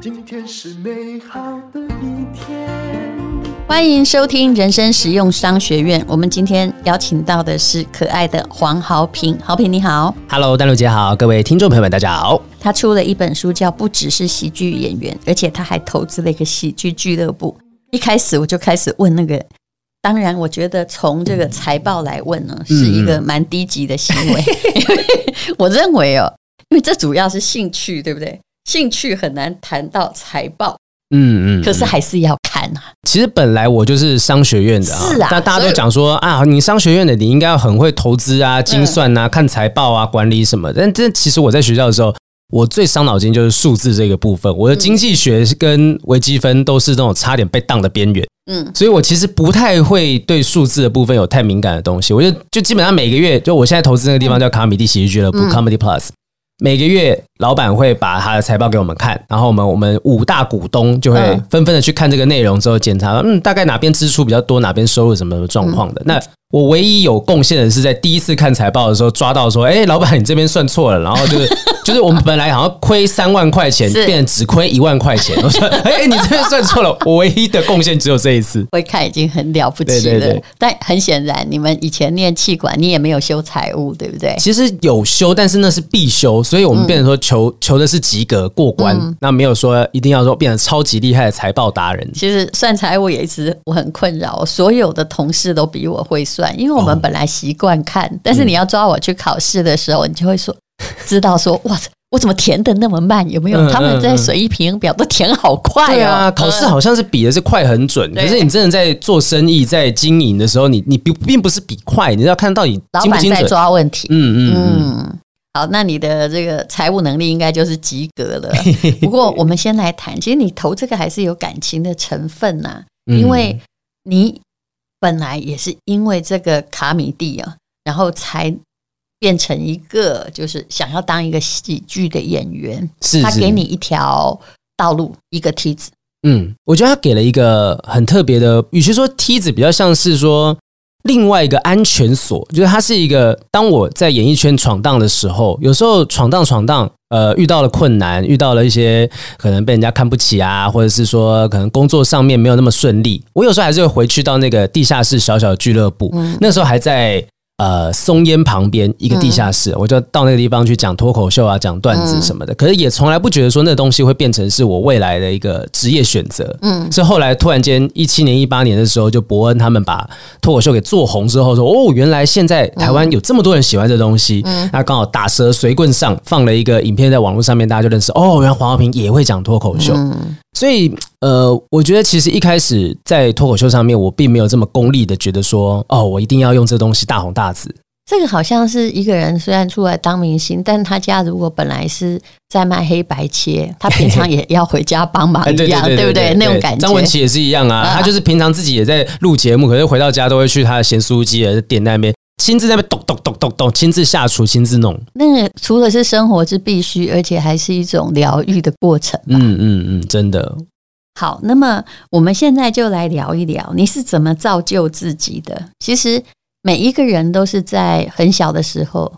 今天是美好的一天。欢迎收听人生实用商学院。我们今天邀请到的是可爱的黄豪平。豪平你好，Hello，丹露姐好，各位听众朋友们大家好。他出了一本书叫《不只是喜剧演员》，而且他还投资了一个喜剧俱乐部。一开始我就开始问那个，当然我觉得从这个财报来问呢，是一个蛮低级的行为。我认为哦，因为这主要是兴趣，对不对？兴趣很难谈到财报，嗯嗯，可是还是要看啊。其实本来我就是商学院的啊，是啊，但大家都讲说啊，你商学院的你应该要很会投资啊、精算啊、看财报啊、管理什么。但这其实我在学校的时候，我最伤脑筋就是数字这个部分。我的经济学跟微积分都是那种差点被当的边缘，嗯，所以我其实不太会对数字的部分有太敏感的东西。我就就基本上每个月，就我现在投资那个地方叫卡米蒂喜剧俱乐部 （Comedy Plus）。每个月，老板会把他的财报给我们看，然后我们我们五大股东就会纷纷的去看这个内容之后检查，嗯，大概哪边支出比较多，哪边收入什么什么状况的。那我唯一有贡献的是在第一次看财报的时候抓到说，哎，老板你这边算错了，然后就是 就是我们本来好像亏三万块钱，变成只亏一万块钱。我说，哎，你这边算错了，我唯一的贡献只有这一次。会看已经很了不起了，对对对，但很显然你们以前念气管，你也没有修财务，对不对？其实有修，但是那是必修，所以我们变成说求求的是及格过关，嗯、那没有说一定要说变成超级厉害的财报达人。其实算财务也一直我很困扰，所有的同事都比我会算，因为我们本来习惯看，但是你要抓我去考试的时候，你就会说，知道说，哇，我怎么填的那么慢？有没有？他们在水一平衡表都填好快哦。对啊，考试好像是比的是快很准，可是你真的在做生意、在经营的时候，你你并并不是比快，你要看到底老板在抓问题。嗯嗯嗯。好，那你的这个财务能力应该就是及格了。不过我们先来谈，其实你投这个还是有感情的成分呐，因为你。本来也是因为这个卡米蒂啊，然后才变成一个就是想要当一个喜剧的演员。是，是他给你一条道路，一个梯子。嗯，我觉得他给了一个很特别的，与其说梯子，比较像是说。另外一个安全锁，就是它是一个。当我在演艺圈闯荡的时候，有时候闯荡闯荡，呃，遇到了困难，遇到了一些可能被人家看不起啊，或者是说可能工作上面没有那么顺利，我有时候还是会回去到那个地下室小小的俱乐部，嗯、那时候还在。呃，松烟旁边一个地下室，嗯、我就到那个地方去讲脱口秀啊，讲段子什么的。嗯、可是也从来不觉得说那东西会变成是我未来的一个职业选择。嗯，是后来突然间一七年、一八年的时候，就伯恩他们把脱口秀给做红之后，说哦，原来现在台湾有这么多人喜欢这东西。嗯，那刚好打蛇随棍上放了一个影片在网络上面，大家就认识哦，原来黄浩平也会讲脱口秀。嗯所以，呃，我觉得其实一开始在脱口秀上面，我并没有这么功利的觉得说，哦，我一定要用这东西大红大紫。这个好像是一个人虽然出来当明星，但他家如果本来是在卖黑白切，他平常也要回家帮忙一样，对不对？那种感觉。张文琪也是一样啊，他就是平常自己也在录节目，可是回到家都会去他的咸酥鸡的店那边。亲自在那边咚咚咚咚咚，亲自下厨，亲自弄。那个除了是生活之必须，而且还是一种疗愈的过程。嗯嗯嗯，真的。好，那么我们现在就来聊一聊，你是怎么造就自己的？其实每一个人都是在很小的时候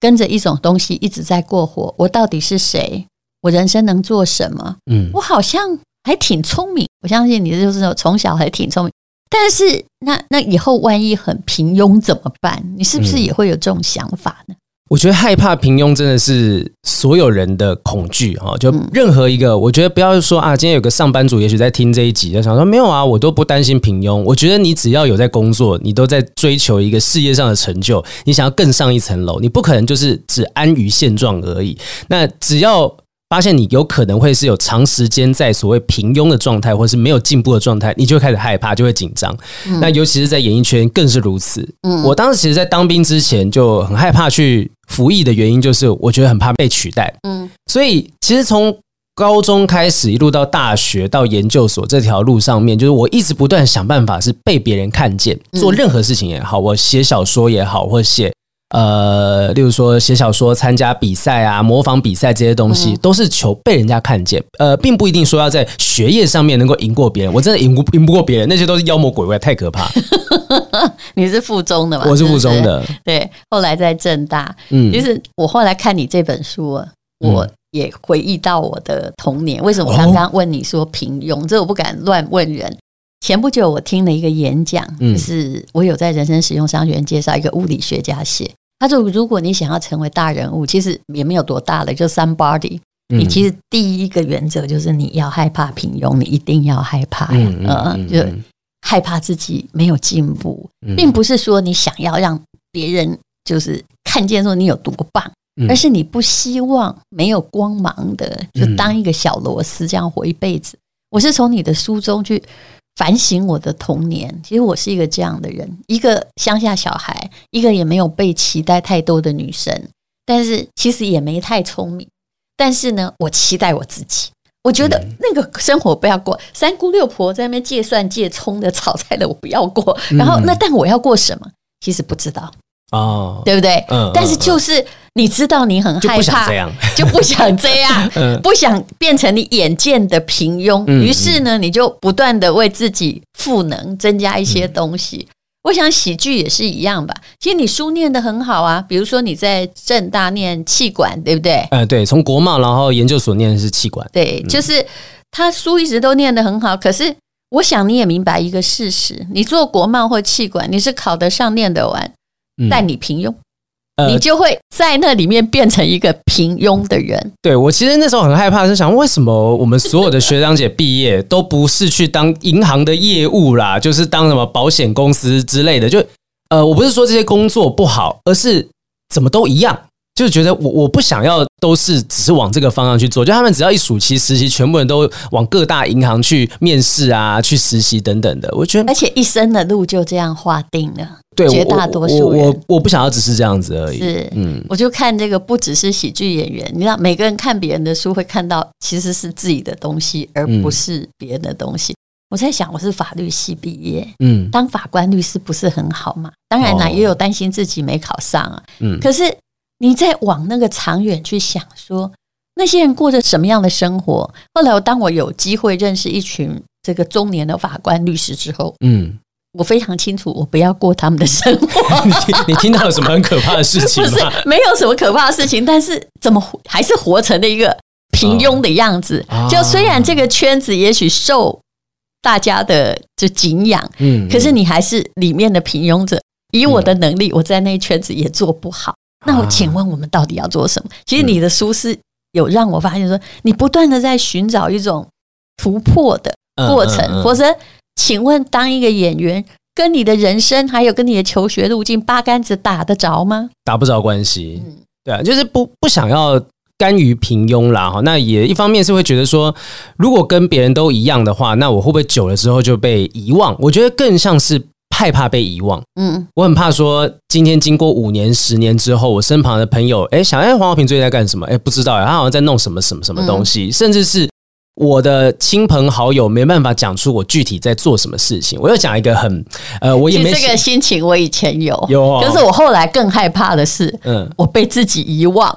跟着一种东西一直在过活。我到底是谁？我人生能做什么？嗯，我好像还挺聪明。我相信你就是从小还挺聪明。但是，那那以后万一很平庸怎么办？你是不是也会有这种想法呢？嗯，我觉得害怕平庸真的是所有人的恐惧哈。就任何一个，我觉得不要说啊，今天有个上班族也许在听这一集，就想说没有啊，我都不担心平庸。我觉得你只要有在工作，你都在追求一个事业上的成就，你想要更上一层楼，你不可能就是只安于现状而已。那只要。发现你有可能会是有长时间在所谓平庸的状态，或是没有进步的状态，你就会开始害怕，就会紧张。嗯、那尤其是在演艺圈更是如此。嗯，我当时其实，在当兵之前就很害怕去服役的原因，就是我觉得很怕被取代。嗯，所以其实从高中开始，一路到大学到研究所这条路上面，就是我一直不断想办法是被别人看见，做任何事情也好，我写小说也好，或写。呃，例如说写小说、参加比赛啊、模仿比赛这些东西，嗯、都是求被人家看见。呃，并不一定说要在学业上面能够赢过别人。我真的赢不赢不过别人，那些都是妖魔鬼怪，太可怕。你是附中的吗？我是附中的。对，后来在正大。嗯，其实我后来看你这本书，啊，我也回忆到我的童年。为什么我刚刚问你说平庸？哦、这我不敢乱问人。前不久我听了一个演讲，就是我有在人生实用商学院介绍一个物理学家写。他说：“如果你想要成为大人物，其实也没有多大了，就 somebody。你其实第一个原则就是你要害怕平庸，你一定要害怕，嗯，嗯，就害怕自己没有进步，并不是说你想要让别人就是看见说你有多棒，而是你不希望没有光芒的，就当一个小螺丝这样活一辈子。我是从你的书中去。”反省我的童年，其实我是一个这样的人，一个乡下小孩，一个也没有被期待太多的女生，但是其实也没太聪明。但是呢，我期待我自己，我觉得那个生活不要过，三姑六婆在那边借蒜借葱的炒菜的，我不要过。然后那但我要过什么？其实不知道。哦，对不对？嗯，但是就是你知道你很害怕，就不想这样，就不想这样，不想变成你眼见的平庸。于是呢，你就不断的为自己赋能，增加一些东西。我想喜剧也是一样吧。其实你书念得很好啊，比如说你在正大念气管，对不对？嗯，对，从国贸然后研究所念的是气管，对，就是他书一直都念得很好。可是我想你也明白一个事实：你做国贸或气管，你是考得上、念得完。但你平庸，呃、你就会在那里面变成一个平庸的人。对，我其实那时候很害怕，是想为什么我们所有的学长姐毕业都不是去当银行的业务啦，就是当什么保险公司之类的。就呃，我不是说这些工作不好，而是怎么都一样。就觉得我我不想要都是只是往这个方向去做，就他们只要一暑期实习，全部人都往各大银行去面试啊，去实习等等的。我觉得，而且一生的路就这样划定了。对，绝大多数人，我我，我不想要只是这样子而已。是，嗯，我就看这个，不只是喜剧演员，你知道，每个人看别人的书会看到其实是自己的东西，而不是别人的东西。嗯、我在想，我是法律系毕业，嗯，当法官律师不是很好嘛？当然啦，也有担心自己没考上啊，嗯，可是。你再往那个长远去想，说那些人过着什么样的生活？后来，当我有机会认识一群这个中年的法官律师之后，嗯，我非常清楚，我不要过他们的生活。你听，你听到了什么很可怕的事情吗？不是，没有什么可怕的事情，但是怎么还是活成了一个平庸的样子？哦、就虽然这个圈子也许受大家的就敬仰，嗯，可是你还是里面的平庸者。以我的能力，我在那一圈子也做不好。那我请问，我们到底要做什么？其实你的书是有让我发现说，你不断的在寻找一种突破的过程。否则，请问，当一个演员跟你的人生还有跟你的求学路径八竿子打得着吗？打不着关系。对啊，就是不不想要甘于平庸啦。哈，那也一方面是会觉得说，如果跟别人都一样的话，那我会不会久了之后就被遗忘？我觉得更像是。害怕被遗忘，嗯，我很怕说，今天经过五年、十年之后，我身旁的朋友，哎，想，哎，黄豪平最近在干什么？哎，不知道，他好像在弄什么什么什么东西，嗯、甚至是。我的亲朋好友没办法讲出我具体在做什么事情。我要讲一个很呃，我也没这个心情，我以前有有、哦，可是我后来更害怕的是，嗯，我被自己遗忘。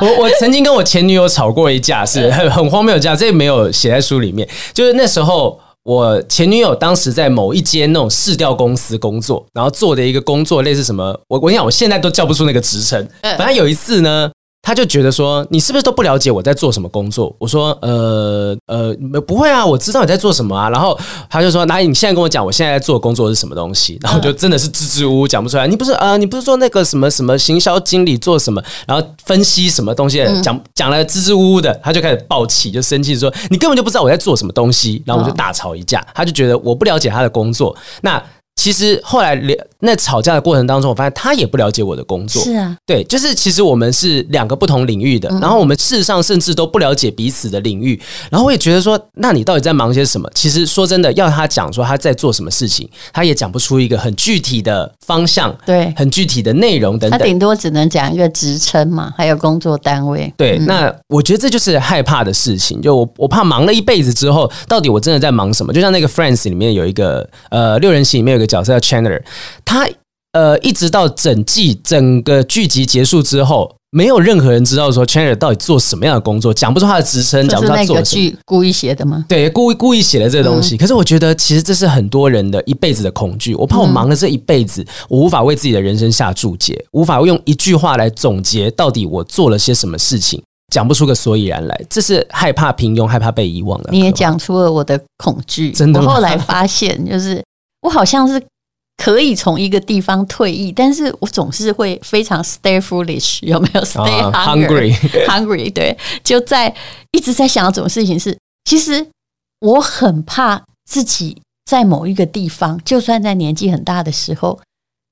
我我曾经跟我前女友吵过一架，是很很荒谬的架，这个没有写在书里面。就是那时候，我前女友当时在某一间那种市调公司工作，然后做的一个工作类似什么，我我跟你讲，我现在都叫不出那个职称。反正有一次呢。他就觉得说，你是不是都不了解我在做什么工作？我说，呃呃，不会啊，我知道你在做什么啊。然后他就说，那你现在跟我讲，我现在在做工作是什么东西？然后就真的是支支吾吾讲不出来。你不是呃，你不是说那个什么什么行销经理做什么？然后分析什么东西？讲讲了支支吾吾的，他就开始爆气，就生气说，你根本就不知道我在做什么东西。然后我就大吵一架，他就觉得我不了解他的工作。那。其实后来那吵架的过程当中，我发现他也不了解我的工作。是啊，对，就是其实我们是两个不同领域的，然后我们事实上甚至都不了解彼此的领域。然后我也觉得说，那你到底在忙些什么？其实说真的，要他讲说他在做什么事情，他也讲不出一个很具体的方向，对，很具体的内容等等。他顶多只能讲一个职称嘛，还有工作单位。对，那我觉得这就是害怕的事情。就我我怕忙了一辈子之后，到底我真的在忙什么？就像那个 Friends 里面有一个呃六人行里面有一个。角色叫 Chandler，他呃，一直到整季整个剧集结束之后，没有任何人知道说 Chandler 到底做什么样的工作，讲不出他的职称，讲不出他做什么。剧故意写的吗？对，故意故意写的这个东西。嗯、可是我觉得，其实这是很多人的一辈子的恐惧。我怕我忙了这一辈子，嗯、我无法为自己的人生下注解，无法用一句话来总结到底我做了些什么事情，讲不出个所以然来。这是害怕平庸，害怕被遗忘的。你也讲出了我的恐惧。真的？我后来发现，就是我好像是。可以从一个地方退役，但是我总是会非常 stay foolish，有没有 stay hungry？hungry 对，就在一直在想要什么事情是，其实我很怕自己在某一个地方，就算在年纪很大的时候，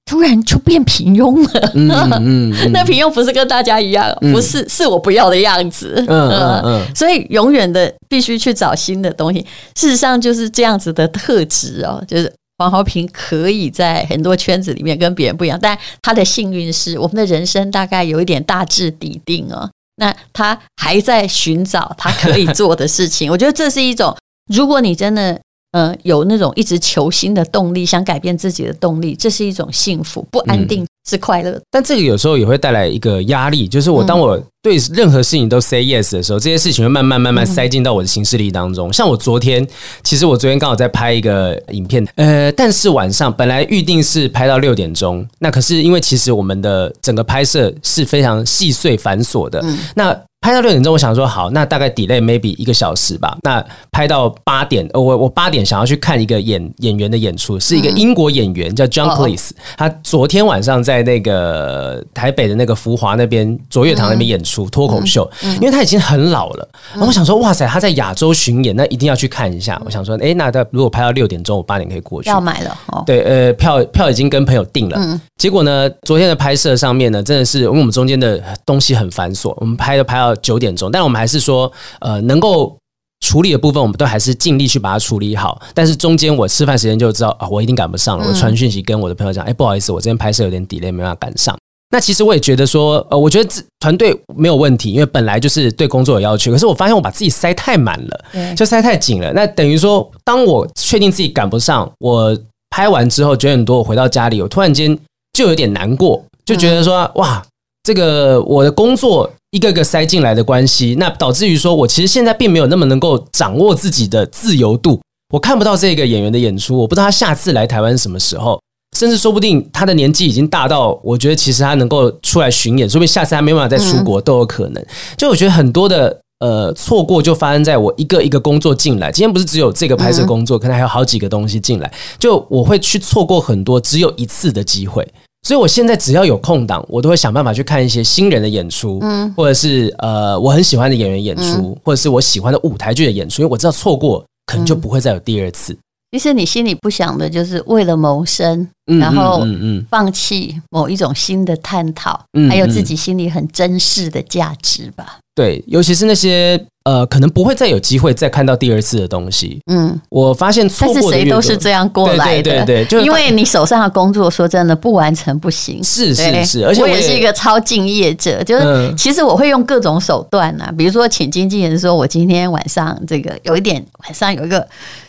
突然就变平庸了。嗯嗯嗯、那平庸不是跟大家一样，不是、嗯、是我不要的样子。嗯嗯嗯，所以永远的必须去找新的东西。事实上就是这样子的特质哦，就是。黄豪平可以在很多圈子里面跟别人不一样，但他的幸运是，我们的人生大概有一点大致底定哦。那他还在寻找他可以做的事情，我觉得这是一种，如果你真的。嗯、有那种一直求新的动力，想改变自己的动力，这是一种幸福，不安定是快乐的。但这个有时候也会带来一个压力，就是我当我对任何事情都 say yes 的时候，这些事情会慢慢慢慢塞进到我的行事历当中。像我昨天，其实我昨天刚好在拍一个影片，呃，但是晚上本来预定是拍到六点钟，那可是因为其实我们的整个拍摄是非常细碎繁琐的，那。拍到六点钟，我想说好，那大概 delay maybe 一个小时吧。那拍到八点，我我八点想要去看一个演演员的演出，是一个英国演员叫 John Cleese，他昨天晚上在那个台北的那个福华那边卓越堂那边演出脱口秀，因为他已经很老了。然后我想说，哇塞，他在亚洲巡演，那一定要去看一下。我想说，哎，那他如果拍到六点钟，我八点可以过去。要买了，对，呃，票票已经跟朋友订了。结果呢，昨天的拍摄上面呢，真的是因为我们中间的东西很繁琐，我们拍都拍到九点钟，但我们还是说，呃，能够处理的部分，我们都还是尽力去把它处理好。但是中间我吃饭时间就知道啊，我一定赶不上了。我传讯息跟我的朋友讲，哎，不好意思，我这边拍摄有点 delay，没办法赶上。那其实我也觉得说，呃，我觉得团队没有问题，因为本来就是对工作有要求。可是我发现我把自己塞太满了，就塞太紧了。那等于说，当我确定自己赶不上，我拍完之后九点多我回到家里，我突然间就有点难过，就觉得说，哇，这个我的工作。一个个塞进来的关系，那导致于说，我其实现在并没有那么能够掌握自己的自由度。我看不到这个演员的演出，我不知道他下次来台湾什么时候，甚至说不定他的年纪已经大到，我觉得其实他能够出来巡演，说不定下次他没办法再出国都有可能。就我觉得很多的呃错过就发生在我一个一个工作进来，今天不是只有这个拍摄工作，可能还有好几个东西进来，就我会去错过很多只有一次的机会。所以，我现在只要有空档，我都会想办法去看一些新人的演出，嗯，或者是呃，我很喜欢的演员演出，或者是我喜欢的舞台剧的演出，因为我知道错过可能就不会再有第二次。其实你心里不想的就是为了谋生，然后放弃某一种新的探讨，还有自己心里很珍视的价值吧。对，尤其是那些呃，可能不会再有机会再看到第二次的东西。嗯，我发现错过的，谁都是这样过来的。对对对，就因为你手上的工作，说真的，不完成不行。是是是，而且我也是一个超敬业者，就是其实我会用各种手段呐，比如说请经纪人说，我今天晚上这个有一点，晚上有一个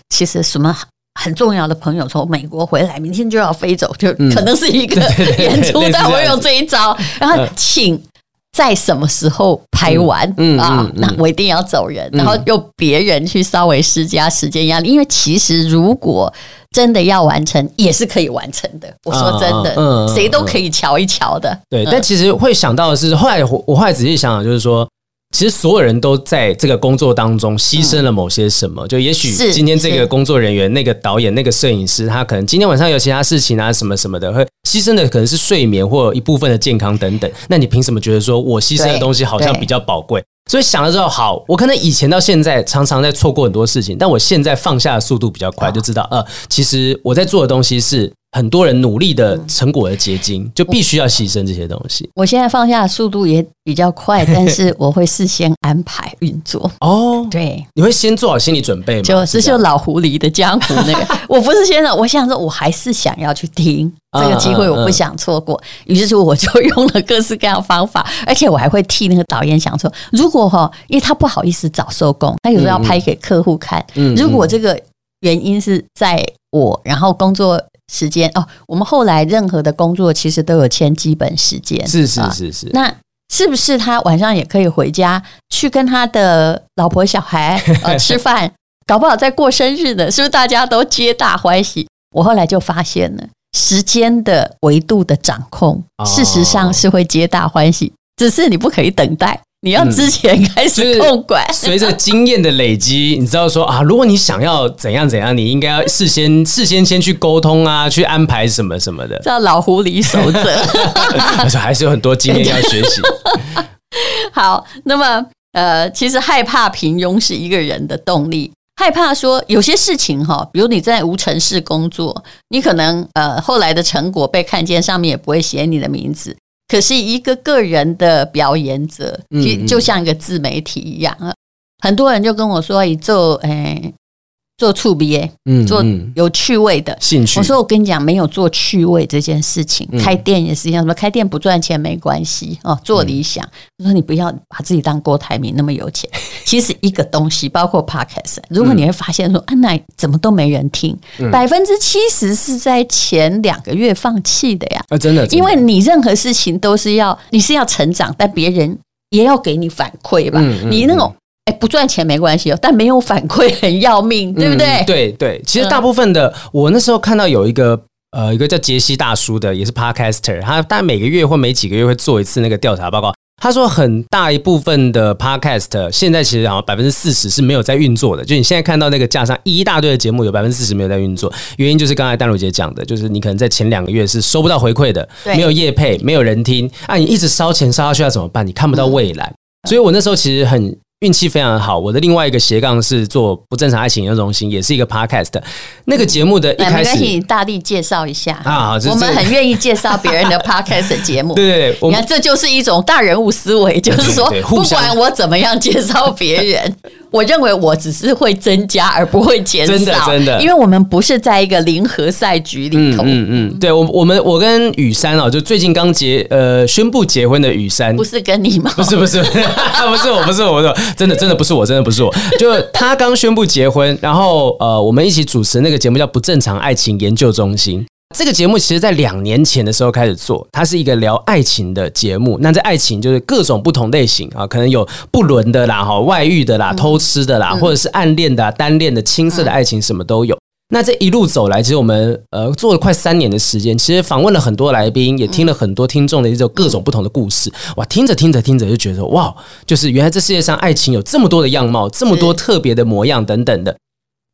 其实什么很重要的朋友从美国回来，明天就要飞走，就可能是一个 演出，但我用这一招，然后请。在什么时候拍完、嗯嗯、啊？那我一定要走人，嗯、然后用别人去稍微施加时间压力，因为其实如果真的要完成，也是可以完成的。我说真的，嗯、谁都可以瞧一瞧的。对，嗯、但其实会想到的是，后来我我后来仔细想想，就是说。其实所有人都在这个工作当中牺牲了某些什么，就也许今天这个工作人员、那个导演、那个摄影师，他可能今天晚上有其他事情啊，什么什么的，会牺牲的可能是睡眠或一部分的健康等等。那你凭什么觉得说我牺牲的东西好像比较宝贵？所以想了之后，好，我可能以前到现在常常在错过很多事情，但我现在放下的速度比较快，就知道呃，其实我在做的东西是。很多人努力的成果的结晶，就必须要牺牲这些东西。我现在放下的速度也比较快，但是我会事先安排运作。哦，对，你会先做好心理准备吗？就是就老狐狸的江湖那个，我不是先生，我想说，我还是想要去听这个机会，我不想错过。于是说，我就用了各式各样的方法，而且我还会替那个导演想说，如果哈，因为他不好意思早收工，他有时候要拍给客户看。嗯，如果这个原因是在我，然后工作。时间哦。我们后来任何的工作其实都有签基本时间，是是是是。那是不是他晚上也可以回家去跟他的老婆小孩 呃吃饭？搞不好在过生日呢，是不是大家都皆大欢喜？我后来就发现了，时间的维度的掌控，事实上是会皆大欢喜，只是你不可以等待。你要之前开始控管，嗯就是、随着经验的累积，你知道说啊，如果你想要怎样怎样，你应该要事先 事先先去沟通啊，去安排什么什么的，叫老狐狸守则。而 且还是有很多经验要学习。好，那么呃，其实害怕平庸是一个人的动力，害怕说有些事情哈，比如你在无尘室工作，你可能呃后来的成果被看见，上面也不会写你的名字。可是一个个人的表演者，就就像一个自媒体一样啊，很多人就跟我说，你做诶。做趣味，嗯，做有趣味的兴趣。我说我跟你讲，没有做趣味这件事情，开店也是一样。什么开店不赚钱没关系哦，做理想。我说你不要把自己当郭台铭那么有钱。其实一个东西，包括 Podcast，如果你会发现说，啊，那怎么都没人听，百分之七十是在前两个月放弃的呀。啊，真的，因为你任何事情都是要，你是要成长，但别人也要给你反馈吧。你那种。哎，不赚钱没关系哦，但没有反馈很要命，对不对？嗯、对对，其实大部分的，嗯、我那时候看到有一个呃，一个叫杰西大叔的，也是 Podcaster，他大概每个月或每几个月会做一次那个调查报告。他说，很大一部分的 Podcast 现在其实好像百分之四十是没有在运作的，就你现在看到那个架上一大堆的节目，有百分之四十没有在运作，原因就是刚才丹如姐讲的，就是你可能在前两个月是收不到回馈的，没有业配，没有人听，啊，你一直烧钱烧下去要怎么办？你看不到未来，嗯、所以我那时候其实很。运气非常好，我的另外一个斜杠是做不正常爱情研究中心，也是一个 podcast。那个节目的一开始，请大力介绍一下啊，我们很愿意介绍别人的 podcast 节目。对 对对，你看这就是一种大人物思维，就是说，不管我怎么样介绍别人。我认为我只是会增加而不会减少，真的真的，因为我们不是在一个零和赛局里头。嗯嗯，嗯，对，我我们我跟雨珊哦，就最近刚结呃宣布结婚的雨珊，不是跟你吗？不是不是不是我不是我，真的真的不是我，真的不是我，就他刚宣布结婚，然后呃我们一起主持那个节目叫《不正常爱情研究中心》。这个节目其实，在两年前的时候开始做，它是一个聊爱情的节目。那在爱情就是各种不同类型啊，可能有不伦的啦、哈外遇的啦、偷吃的啦，或者是暗恋的、单恋的、青涩的爱情，什么都有。那这一路走来，其实我们呃做了快三年的时间，其实访问了很多来宾，也听了很多听众的一种各种不同的故事。哇，听着听着听着就觉得哇，就是原来这世界上爱情有这么多的样貌，这么多特别的模样等等的。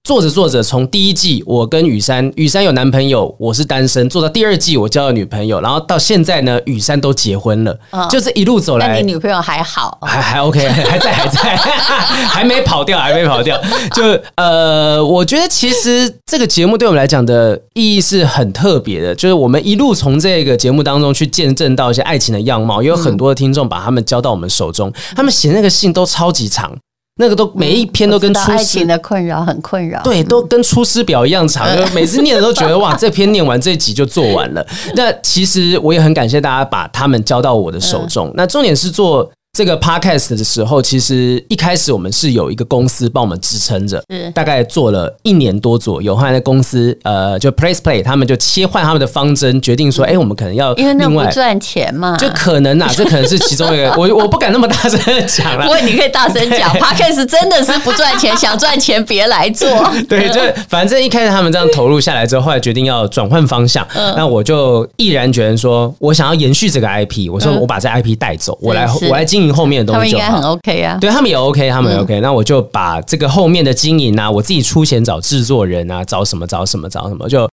做着做着，从第一季我跟雨珊，雨珊有男朋友，我是单身。做到第二季，我交了女朋友，然后到现在呢，雨珊都结婚了。哦、就这一路走来，那你女朋友还好，还还 OK，还在还在，还没跑掉，还没跑掉。就呃，我觉得其实这个节目对我们来讲的意义是很特别的，就是我们一路从这个节目当中去见证到一些爱情的样貌，也有很多的听众把他们交到我们手中，他们写那个信都超级长。那个都每一篇都跟出师、嗯、爱情的困扰很困扰，对，都跟出师表一样长。嗯、每次念的都觉得哇，这篇念完这一集就做完了。那其实我也很感谢大家把他们交到我的手中。嗯、那重点是做。这个 podcast 的时候，其实一开始我们是有一个公司帮我们支撑着，是大概做了一年多左右。后来的公司呃，就 Place Play，他们就切换他们的方针，决定说，哎，我们可能要因为那不赚钱嘛，就可能啊，这可能是其中一个。我我不敢那么大声讲了，不过你可以大声讲，podcast 真的是不赚钱，想赚钱别来做。对，就反正一开始他们这样投入下来之后，后来决定要转换方向，嗯、那我就毅然决然说，我想要延续这个 IP，我说我把这 IP 带走，我来我来经。后面的东西就好，他们应该很 OK 啊，对他们也 OK，他们也 OK，嗯。那我就把这个后面的经营啊，我自己出钱找制作人啊，找什么找什么找什么，就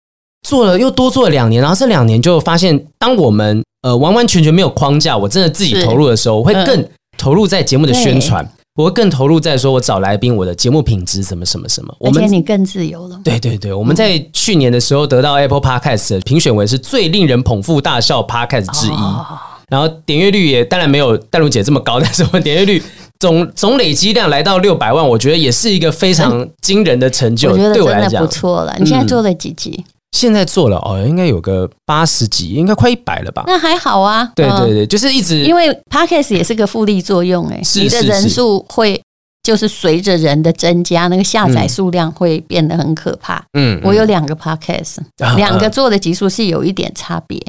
做了又多做了两年。然后这两年就发现，当我们呃完完全全没有框架，我真的自己投入的时候，我会更投入在节目的宣传，我会更投入在说我找来宾，我的节目品质怎么什么什么。我们你更自由了。对对对，我们在去年的时候得到 Apple Podcast 评选为是最令人捧腹大笑 Podcast 之一。哦然后点阅率也当然没有淡如姐这么高，但是我们点阅率总总累积量来到六百万，我觉得也是一个非常惊人的成就。对我来讲不错了。你现在做了几集？现在做了哦，应该有个八十集，应该快一百了吧？那还好啊。对对对，就是一直因为 Podcast 也是个复利作用，哎，你的人数会就是随着人的增加，那个下载数量会变得很可怕。嗯，我有两个 podcast，两个做的集数是有一点差别。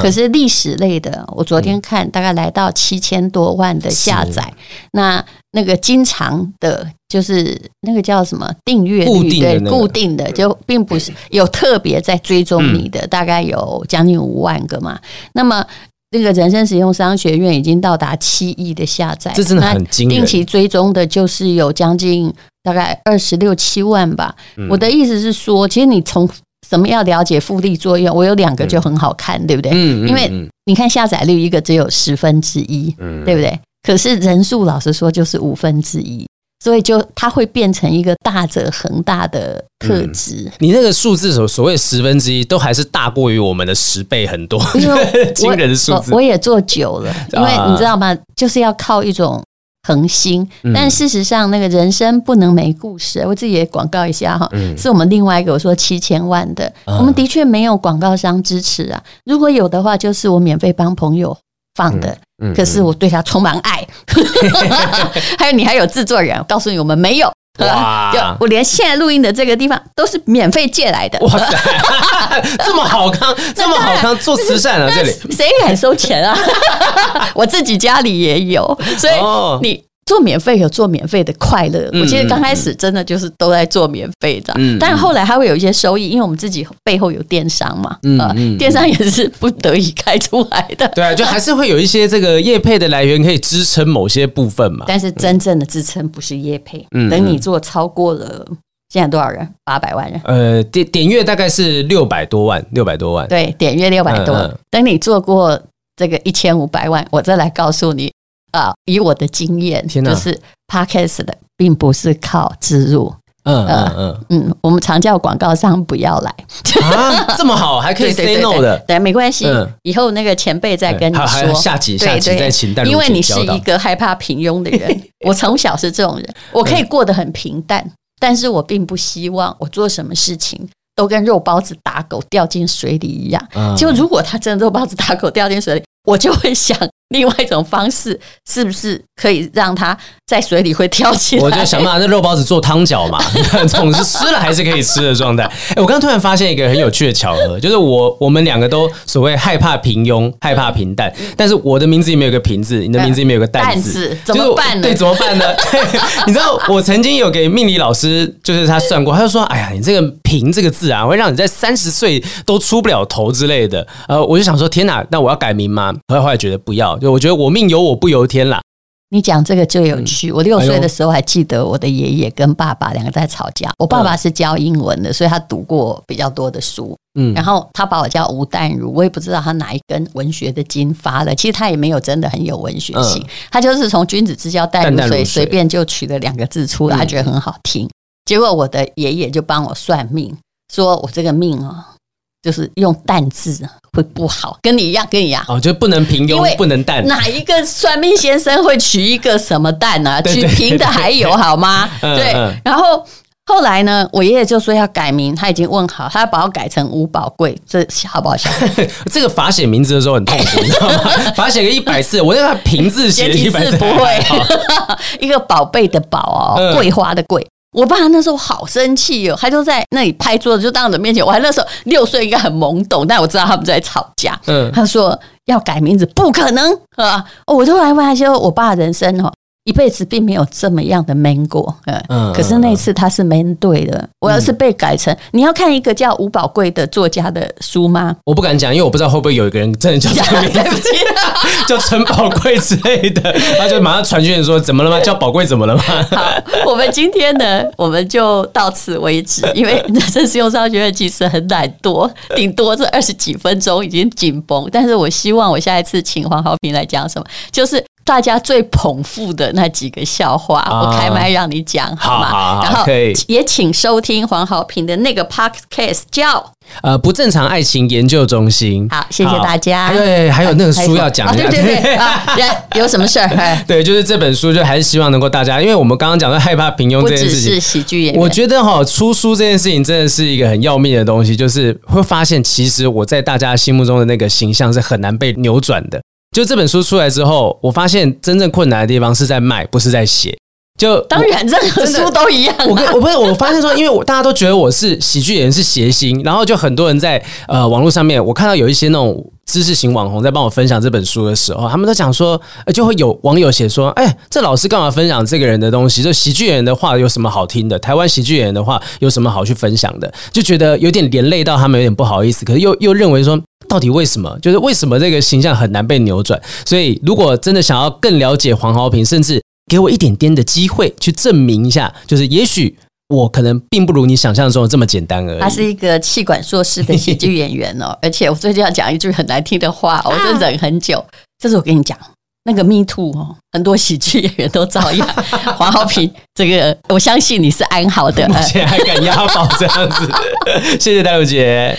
可是历史类的，我昨天看大概来到七千多万的下载。那那个经常的，就是那个叫什么订阅率，对，固定的就并不是有特别在追踪你的，大概有将近五万个嘛。那么那个人生实用商学院已经到达七亿的下载，这真的很惊人。定期追踪的就是有将近大概二十六七万吧。我的意思是说，其实你从什么要了解复利作用？我有两个就很好看，嗯、对不对？嗯，嗯因为你看下载率一个只有十分之一，嗯，对不对？可是人数老实说就是五分之一，所以就它会变成一个大者恒大的特质。嗯、你那个数字所所谓十分之一，都还是大过于我们的十倍很多，惊人的数字。我也做久了，因为你知道吗？就是要靠一种。恒心，但事实上，那个人生不能没故事。我自己也广告一下哈，是我们另外一个我说七千万的，我们的确没有广告商支持啊。如果有的话，就是我免费帮朋友放的。可是我对他充满爱。还有你还有制作人，我告诉你，我们没有。哇！我连现在录音的这个地方都是免费借来的。哇塞，这么好康，这么好康，做慈善啊！这里谁敢收钱啊？我自己家里也有，所以你。做免费有做免费的快乐，我其实刚开始真的就是都在做免费的，但是后来还会有一些收益，因为我们自己背后有电商嘛，嗯，电商也是不得已开出来的，对啊，就还是会有一些这个业配的来源可以支撑某些部分嘛，但是真正的支撑不是业配，等你做超过了现在多少人？八百万人，呃，点点阅大概是六百多万，六百多万，对，点阅六百多，等你做过这个一千五百万，我再来告诉你。啊，以我的经验，就是 Podcast 的，并不是靠植入。嗯嗯嗯嗯，我们常叫广告商不要来啊，这么好，还可以 say no 的，对，没关系。以后那个前辈再跟你说，下集下集再请。因为你是一个害怕平庸的人，我从小是这种人，我可以过得很平淡，但是我并不希望我做什么事情都跟肉包子打狗掉进水里一样。就如果他真的肉包子打狗掉进水里，我就会想。另外一种方式是不是可以让它在水里会跳起来？我就想办法，那肉包子做汤饺嘛，总是湿了还是可以吃的状态。哎，我刚刚突然发现一个很有趣的巧合，就是我我们两个都所谓害怕平庸，害怕平淡，但是我的名字里面有个平字，你的名字里面有个淡字，怎么办呢？对，怎么办呢？对，你知道我曾经有给命理老师，就是他算过，他就说：“哎呀，你这个平这个字啊，会让你在三十岁都出不了头之类的。”呃，我就想说，天哪，那我要改名吗？后来后来觉得不要。就我觉得我命由我不由天啦。你讲这个最有趣。我六岁的时候还记得我的爷爷跟爸爸两个在吵架。我爸爸是教英文的，所以他读过比较多的书。嗯，然后他把我叫吴淡如，我也不知道他哪一根文学的筋发了。其实他也没有真的很有文学性，他就是从君子之交淡如水随便就取了两个字出来，他觉得很好听。结果我的爷爷就帮我算命，说我这个命啊。就是用淡字会不好，跟你一样，跟你一样哦，就不能平庸，不能淡。哪一个算命先生会取一个什么淡呢？取平的还有好吗？对。然后后来呢，我爷爷就说要改名，他已经问好，他要把我改成吴宝贵，这好不好笑？这个罚写名字的时候很痛苦，你知道吗？罚写个一百次，我那个平字写一百次不会。一个宝贝的宝哦，桂花的桂。我爸那时候好生气哦，他就在那里拍桌子，就当着我面前。我还那时候六岁，应该很懵懂，但我知道他们在吵架。嗯，他说要改名字，不可能啊！我就来问他说，我爸人生哦。一辈子并没有这么样的 man 过，嗯，可是那次他是 man 对的。我要是被改成，你要看一个叫吴宝贵的作家的书吗？我不敢讲，因为我不知道会不会有一个人真的叫这个名字，叫陈宝贵之类的，他就马上传讯说：“怎么了吗？叫宝贵怎么了吗？”好，我们今天呢，我们就到此为止，因为人生实用商学院其实很懒惰，顶多这二十几分钟已经紧绷。但是我希望我下一次请黄豪平来讲什么，就是。大家最捧腹的那几个笑话，我开麦让你讲好吗？然后也请收听黄豪平的那个 podcast 叫呃不正常爱情研究中心。好，谢谢大家。对，还有那个书要讲一下。对对对，有什么事儿？对，就是这本书，就还是希望能够大家，因为我们刚刚讲的害怕平庸这件事情，是喜剧演员。我觉得哈，出书这件事情真的是一个很要命的东西，就是会发现其实我在大家心目中的那个形象是很难被扭转的。就这本书出来之后，我发现真正困难的地方是在卖，不是在写。就当然任何书都一样、啊。我跟我不是我发现说，因为我大家都觉得我是喜剧演员是谐星，然后就很多人在呃网络上面，我看到有一些那种知识型网红在帮我分享这本书的时候，他们都讲说，就会有网友写说，哎，这老师干嘛分享这个人的东西？就喜剧演员的话有什么好听的？台湾喜剧演员的话有什么好去分享的？就觉得有点连累到他们，有点不好意思，可是又又认为说，到底为什么？就是为什么这个形象很难被扭转？所以如果真的想要更了解黄豪平，甚至给我一点点的机会去证明一下，就是也许我可能并不如你想象中的这么简单而已。他是一个气管硕士的喜剧演员哦，而且我最近要讲一句很难听的话，我真忍很久。就是我跟你讲，那个 Me Too 哦，很多喜剧演员都遭殃。黄豪平，这个我相信你是安好的，而且还敢押宝这样子，谢谢戴茹姐。